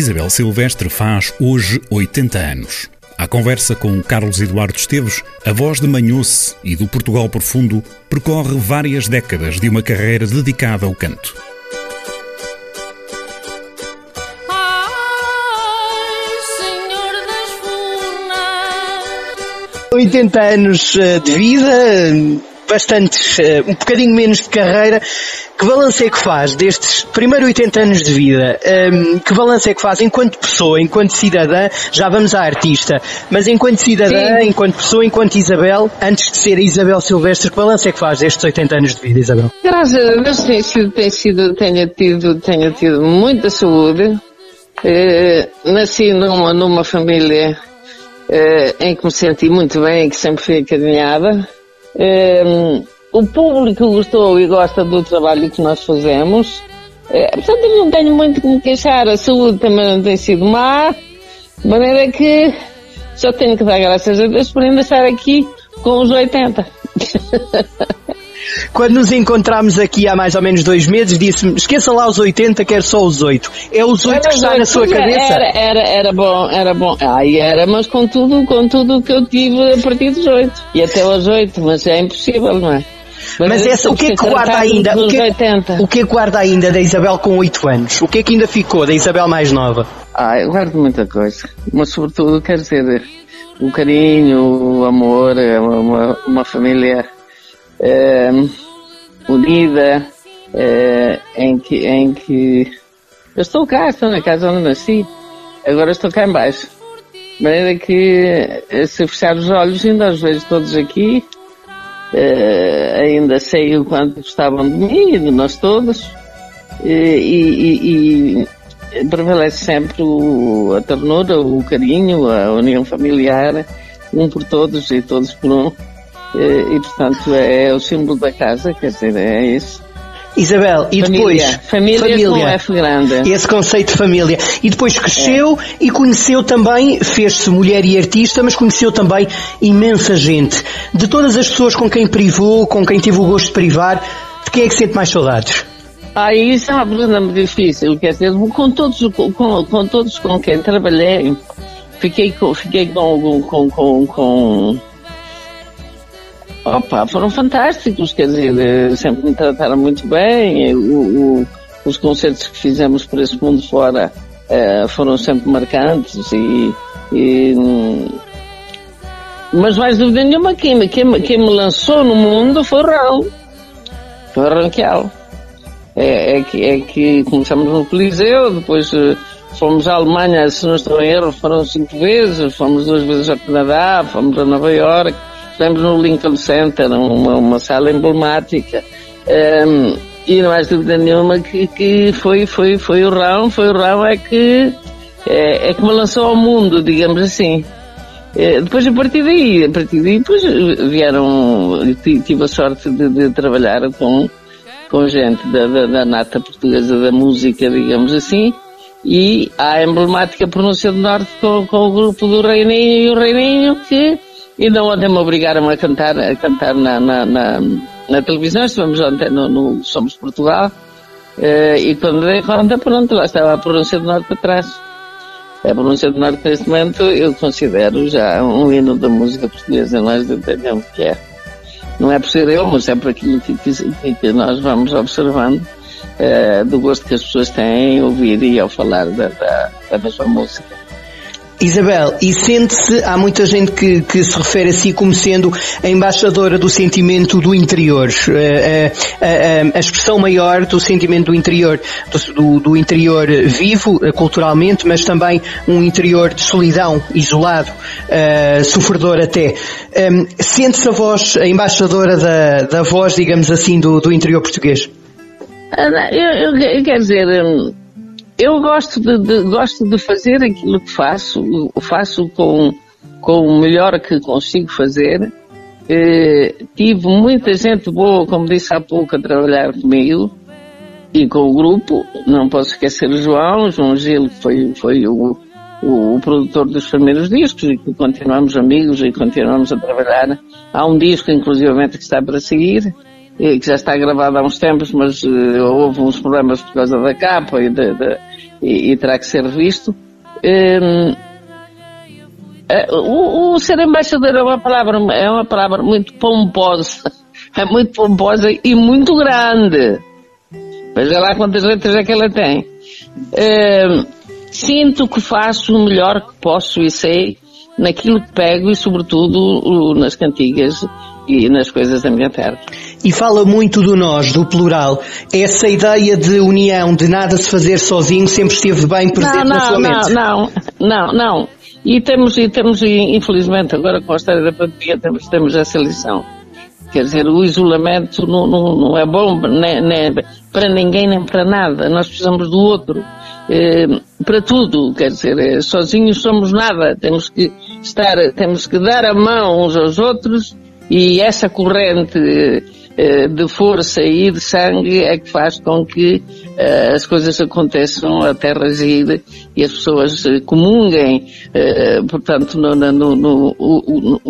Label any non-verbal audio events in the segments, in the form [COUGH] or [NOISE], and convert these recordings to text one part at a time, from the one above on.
Isabel Silvestre faz hoje 80 anos. À conversa com Carlos Eduardo Esteves, a voz de Manhoce e do Portugal Profundo percorre várias décadas de uma carreira dedicada ao canto. 80 anos eh, de vida, bastantes, eh, um bocadinho menos de carreira. Que balanço é que faz destes primeiro 80 anos de vida? Um, ehm, que balanço é que faz enquanto pessoa, enquanto cidadã? Já vamos à artista, mas enquanto cidadã, Sim. enquanto pessoa, enquanto Isabel, antes de ser Isabel Silvestre, que balanço é que faz destes 80 anos de vida, Isabel? Graças a Deus tem sido, tem sido, tenho tido, tenho tido muita saúde. Eh, nasci numa, numa família eh, em que me senti muito bem, que sempre fui acarinhada. Um, o público gostou e gosta do trabalho que nós fazemos. É, portanto, eu não tenho muito me queixar. A saúde também não tem sido má. De maneira que só tenho que dar graças a Deus por ainda estar aqui com os 80. [LAUGHS] Quando nos encontramos aqui há mais ou menos dois meses, disse-me, esqueça lá os 80, quero só os 8. É os 8 que está na sua cabeça? Era, era, era bom, era bom. Ai, era, mas com tudo, com tudo que eu tive a partir dos 8. E até aos 8, mas é impossível, não é? Mas, mas essa, o que é que guarda ainda? O que, é, o que é que guarda ainda da Isabel com 8 anos? O que é que ainda ficou da Isabel mais nova? Ah, eu guardo muita coisa. Mas sobretudo, quer dizer, o carinho, o amor, uma, uma família unida, é, em, que, em que eu estou cá, estou na casa onde nasci, agora estou cá embaixo. De maneira que eh, se fechar os olhos ainda os vejo todos aqui, é, ainda sei o quanto gostavam de mim e de nós todos, e, e, e prevalece sempre o, a ternura, o carinho, a união familiar, um por todos e todos por um. E, portanto é o símbolo da casa, quer dizer, é isso. Isabel, e família. depois família, família. é grande. Esse conceito de família. E depois cresceu é. e conheceu também, fez-se mulher e artista, mas conheceu também imensa gente. De todas as pessoas com quem privou, com quem teve o gosto de privar, de quem é que sente mais saudades? Ah, isso é uma pergunta muito difícil, quer dizer, com todos, com, com todos com quem trabalhei, fiquei com, fiquei com, com, com, com Opa, foram fantásticos, quer dizer, eh, sempre me trataram muito bem. O, o, os concertos que fizemos por esse mundo fora uh, foram sempre marcantes e, e mas mais dúvida nenhuma, quem, quem, quem me lançou no mundo foi o Raul. Foi o Ranquial. É, é, que, é que começamos no Coliseu, depois fomos à Alemanha, se não estou em erro, foram cinco vezes, fomos duas vezes ao Canadá, fomos a Nova York, estivemos no Lincoln Center, uma, uma sala emblemática. Um, e não há dúvida nenhuma que, que foi, foi, foi o Rão, foi o Rão é que, é, é que me lançou ao mundo, digamos assim. É, depois a partir daí, a partir daí depois vieram, tive a sorte de, de trabalhar com, com gente da, da, da, nata portuguesa da música, digamos assim, e a emblemática pronúncia do Norte com, com o grupo do Reininho e o Reininho que não ontem me obrigaram a cantar, a cantar na, na, na, na televisão, estivemos ontem no, no Somos Portugal, uh, e quando dei conta, pronto, lá estava a pronúncia do Norte atrás. A pronúncia do Norte, neste momento, eu considero já um hino da música portuguesa, nós entendemos que é. Não é por ser eu, mas é por aquilo que, que, que nós vamos observando, uh, do gosto que as pessoas têm em ouvir e ao falar da, da, da mesma música. Isabel, e sente-se, há muita gente que, que, se refere a si como sendo a embaixadora do sentimento do interior, a, eh, a, eh, eh, a, expressão maior do sentimento do interior, do, do, interior vivo, culturalmente, mas também um interior de solidão, isolado, uh, sofredor até. Um, sente-se a voz, a embaixadora da, da voz, digamos assim, do, do interior português? Eu, eu, quer dizer, hum, eu gosto de, de, gosto de fazer aquilo que faço, faço com, com o melhor que consigo fazer. Eh, tive muita gente boa, como disse há pouco, a trabalhar comigo e com o grupo. Não posso esquecer o João, João Gil, que foi, foi o, o, o, produtor dos primeiros discos e que continuamos amigos e continuamos a trabalhar. Há um disco, inclusivamente, que está para seguir que já está gravado há uns tempos, mas uh, houve uns problemas por causa da capa e de, e, e terá que ser revisto. Um, eh, o, o, ser embaixador é uma palavra, é uma palavra muito pomposa, é muito pomposa e muito grande. Veja lá quantas letras é que ela tem. Um, sinto que faço o melhor que posso e sei naquilo que pego e sobretudo nas cantigas e nas coisas terra. E fala muito do nós, do plural. Essa ideia de união, de nada se fazer sozinho, sempre esteve bem presente não, não, na sua mente. Não, não, não, não. E temos, e temos, infelizmente, agora com a história da pandemia, temos, temos essa lição. Quer dizer, o isolamento não, não, não é bom nem, nem para ninguém nem para nada. Nós precisamos do outro. Eh, para tudo, quer dizer, eh, sozinhos somos nada. Temos que estar, temos que dar a mão uns aos outros e essa corrente de força e de sangue é que faz com que uh, as coisas aconteçam, a terra gira e as pessoas comunguem, uh, portanto, no, no, no,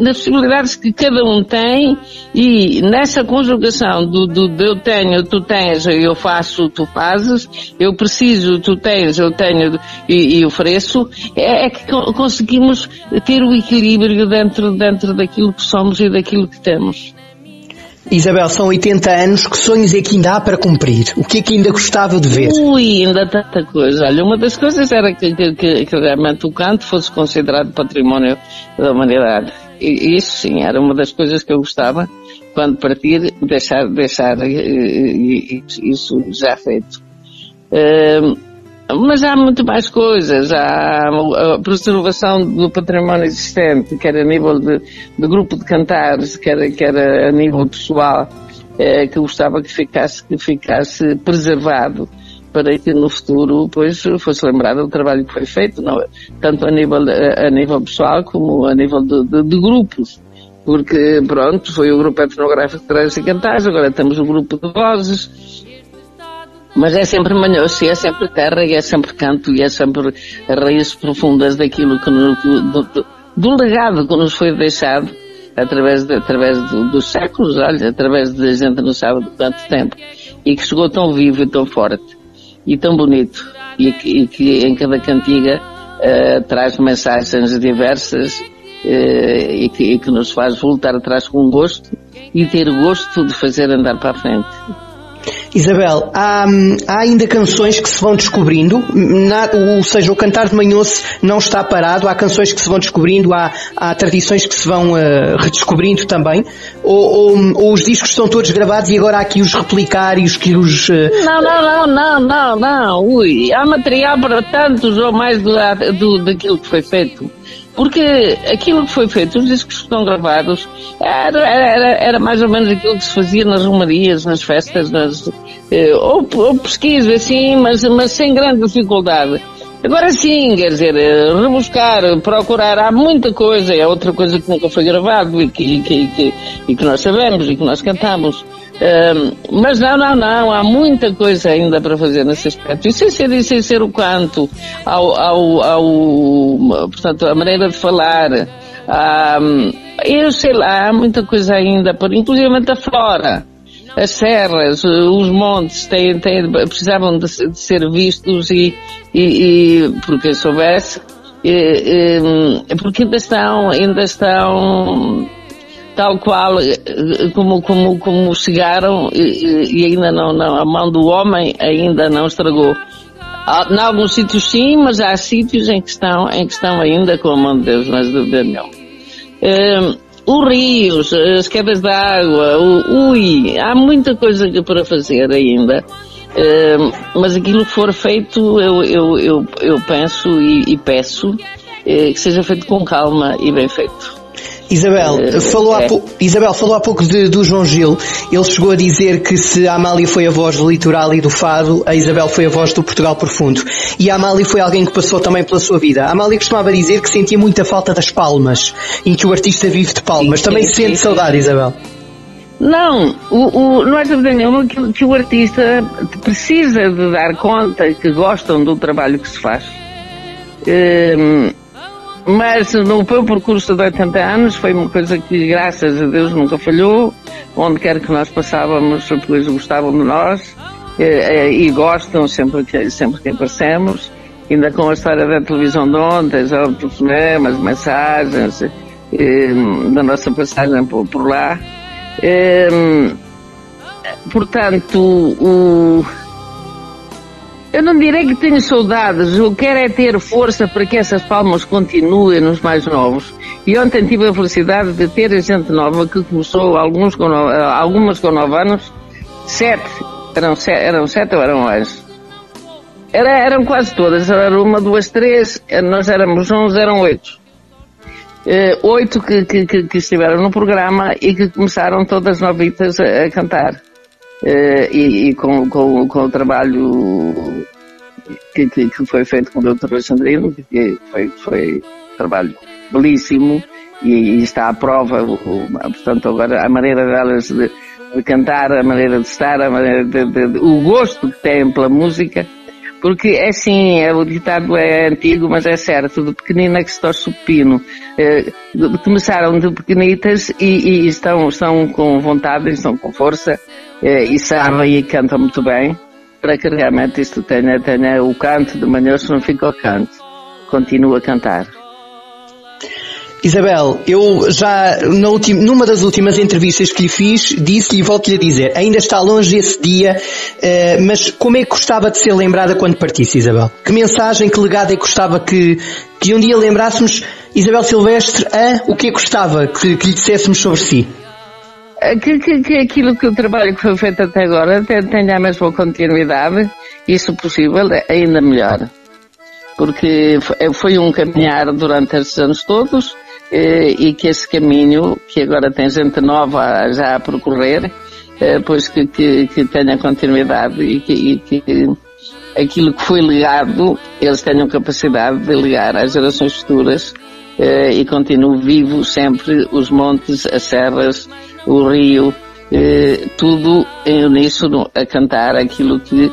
nas possibilidades que cada um tem e nessa conjugação do, do, do, eu tenho, tu tens, eu faço, tu fazes, eu preciso, tu tens, eu tenho e, e ofereço, é, é que conseguimos ter o equilíbrio dentro, dentro daquilo que somos e daquilo que temos. Isabel, são 80 anos, que sonhos é que ainda há para cumprir? O que é que ainda gostava de ver? Ui, ainda tanta coisa. Olha, uma das coisas era que, que, que, realmente o canto fosse considerado património da humanidade. E isso sim, era uma das coisas que eu gostava, quando partir, deixar, deixar isso já feito. Mas há muito mais coisas. Há a preservação do património existente, quer a nível de, de grupo de cantares, quer, quer a nível pessoal, é, que gostava que ficasse, que ficasse preservado para que no futuro pois, fosse lembrado o trabalho que foi feito, não, é? tanto a nível, a, a nível pessoal como a nível de, de, de grupos porque pronto, foi o grupo etnográfico Trás e Cantares, agora temos o grupo de vozes, mas é sempre manhoso, é sempre terra, e é sempre canto, e é sempre raízes profundas daquilo que nos, do, do, do, legado que nos foi deixado através, de, através do, dos séculos, olha, através de gente não sabe de tempo, e que chegou tão vivo e tão forte, e tão bonito, e que, e que em cada cantiga uh, traz mensagens diversas uh, e, que, e que nos faz voltar atrás com gosto e ter gosto de fazer andar para a frente. Isabel, há, há, ainda canções que se vão descobrindo, na, ou seja, o cantar de manhoce não está parado, há canções que se vão descobrindo, há, há tradições que se vão uh, redescobrindo também, ou, ou, ou, os discos estão todos gravados e agora há aqui os replicar e os que os... Uh... Não, não, não, não, não, não, ui, há material para tantos ou mais do, do, daquilo que foi feito. Porque aquilo que foi feito, os discos que estão gravados, era, era, era mais ou menos aquilo que se fazia nas romarias, nas festas, nas, eh, ou, ou pesquisa assim, mas, mas sem grande dificuldade. Agora sim, quer dizer, eh, rebuscar, procurar, há muita coisa, é outra coisa que nunca foi gravado e que, que, que, e que nós sabemos e que nós cantamos. Mas não, não, não, há muita coisa ainda para fazer nesse aspecto. E sem ser, sem ser o canto, ao, ao, ao, portanto, a maneira de falar, eu sei lá, há muita coisa ainda, por, inclusive a flora. As serras, os montes têm, têm, precisavam de, de ser vistos e, e, e porque soubesse, e, e, porque ainda estão, ainda estão tal qual eh, como, como, como chegaram e, e, ainda não, não, a mão do homem ainda não estragou. Em alguns sítios sim, mas há sítios em que estão, em que estão ainda com a mão de Deus, mas de não. Um, os rios, as quedas de água, o, ui, há muita coisa para fazer ainda. Um, mas aquilo que for feito, eu, eu, eu, eu penso e, e peço eh, que seja feito com calma e bem feito. Isabel, uh, falou é. há Isabel falou há pouco de, do João Gil. Ele chegou a dizer que se a Amália foi a voz do litoral e do fado, a Isabel foi a voz do Portugal profundo. E a Amália foi alguém que passou também pela sua vida. A Amália costumava dizer que sentia muita falta das palmas, em que o artista vive de palmas. Sim, também sim, sente sim, saudade, Isabel? Não, o, o, não é dúvida nenhuma que, que o artista precisa de dar conta que gostam do trabalho que se faz. Um, mas no meu percurso de 80 anos foi uma coisa que, graças a Deus, nunca falhou. Onde quer que nós passávamos, depois gostavam de nós. e gostam sempre que, sempre que aparecemos, ainda com a história da televisão de ontem, já telefonemas, mensagens, da nossa passagem por, por lá. portanto, o, eu não direi que tenho saudades, eu quero é ter força para que essas palmas continuem nos mais novos. E ontem tive a felicidade de ter gente nova que começou, alguns com, algumas com nove anos, sete, eram sete, eram sete ou eram mais? Era, eram quase todas, era uma, duas, três, nós éramos onze, eram oito. Uh, oito que, que, que, estiveram no programa e que começaram todas novitas a, a cantar. Uh, e, e com, com, com, o trabalho que, que, que, foi feito com o Dr. Alexandrino, que foi, foi um trabalho belíssimo e, e está à prova, o, o, portanto, agora a maneira delas de, de, cantar, a maneira de estar, a maneira de, de, o gosto que têm pela música, porque é assim, é, o ditado é antigo, mas é certo, de pequenina que se torce o pino. Eh, começaram de pequenitas e, e, estão, estão com vontade, estão com força eh, e sabem e cantam muito bem para que realmente isto tenha, tenha o canto de manhã, se não fica o canto. Continua a cantar. Isabel, eu já numa das últimas entrevistas que lhe fiz, disse-lhe e volto-lhe a dizer, ainda está longe esse dia, uh, mas como é que gostava de ser lembrada quando partisse, Isabel? Que mensagem, que legado é que gostava que, que um dia lembrássemos Isabel Silvestre a o que é que gostava que, que lhe disséssemos sobre si? Eh, que, que, que, aquilo que o trabalho que foi feito até agora tenha a mesma continuidade e, se possível, ainda melhor. Porque foi um caminhar durante estes anos todos eh, e que esse caminho, que agora tem gente nova já a percorrer, eh, pois que, que, que tenha continuidade e que, e que aquilo que foi legado, eles tenham capacidade de ligar às gerações futuras e continue vivo sempre os montes, as serras, o rio, tudo em uníssono a cantar aquilo que,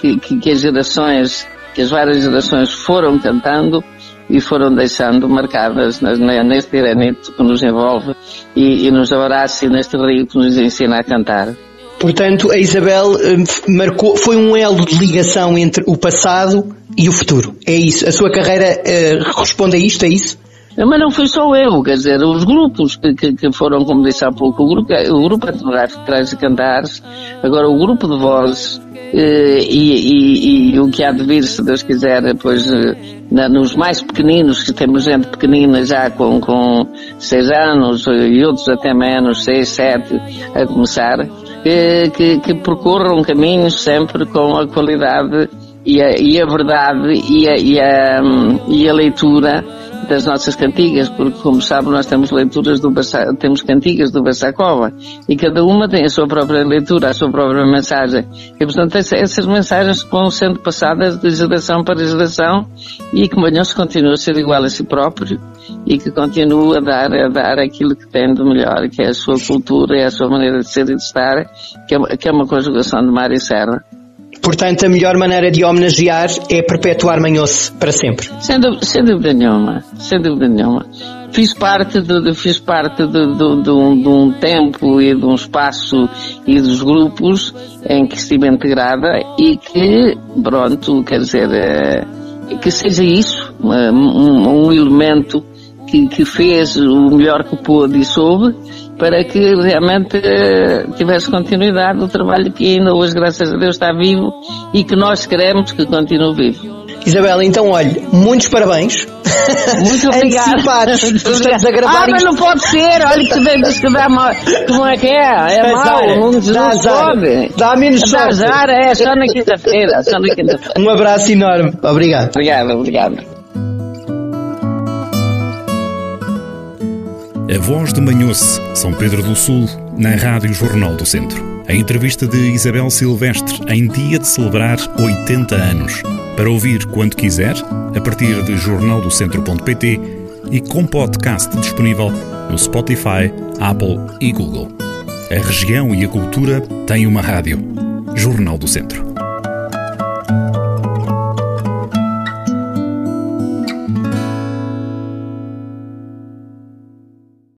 que, que as gerações, que as várias gerações foram cantando e foram deixando marcadas neste granito que nos envolve e, e nos abraça neste rio que nos ensina a cantar. Portanto, a Isabel hum, marcou, foi um elo de ligação entre o passado e o futuro. É isso. A sua carreira uh, responde a isto, é isso? Mas não foi só eu, quer dizer, os grupos que, que, que foram, como disse há pouco, o grupo, o grupo etnográfico traz de cantares, agora o grupo de vozes, e, e, e, o que há de vir, se Deus quiser, depois eh, nos mais pequeninos, que temos gente pequenina já com, com seis anos e outros até menos, seis, sete, a começar, que, que, percorram caminhos sempre com a qualidade e a, e a verdade e a, e a, e a leitura das nossas cantigas, porque como sabe nós temos leituras do temos cantigas do Bassacova e cada uma tem a sua própria leitura, a sua própria mensagem. E portanto essas mensagens vão sendo passadas de geração para geração e que Manhãos continua a ser igual a si próprio e que continua a dar, a dar aquilo que tem de melhor, que é a sua cultura, é a sua maneira de ser e de estar, que é, que é uma conjugação de mar e serra. Portanto, a melhor maneira de homenagear é perpetuar Manhoce para sempre. Sem dúvida, sem dúvida nenhuma. Sem dúvida nenhuma. Fiz parte de, de fiz parte de, de, de, um, de um tempo e de um espaço e dos grupos em que estive integrada e que, pronto, quer dizer, é, que seja isso, um, um elemento que, que fez o melhor que pôde e soube para que realmente eh, tivesse continuidade o trabalho que ainda hoje, graças a Deus, está vivo e que nós queremos que continue vivo. Isabela, então olha, muitos parabéns. Muito [LAUGHS] obrigada. Estamos a gravar ah, mas não pode ser, olha que diz que dá mal. Como é que é? É mau, não, não dá sobe. Dá menos sorte. Dá azar, é só na quinta-feira. Só na quinta-feira. [LAUGHS] Um abraço enorme. Obrigado. Obrigado, obrigado. A Voz de Manhoce, São Pedro do Sul, na Rádio Jornal do Centro. A entrevista de Isabel Silvestre em dia de celebrar 80 anos. Para ouvir quando quiser, a partir de jornaldocentro.pt e com podcast disponível no Spotify, Apple e Google. A região e a cultura têm uma rádio. Jornal do Centro.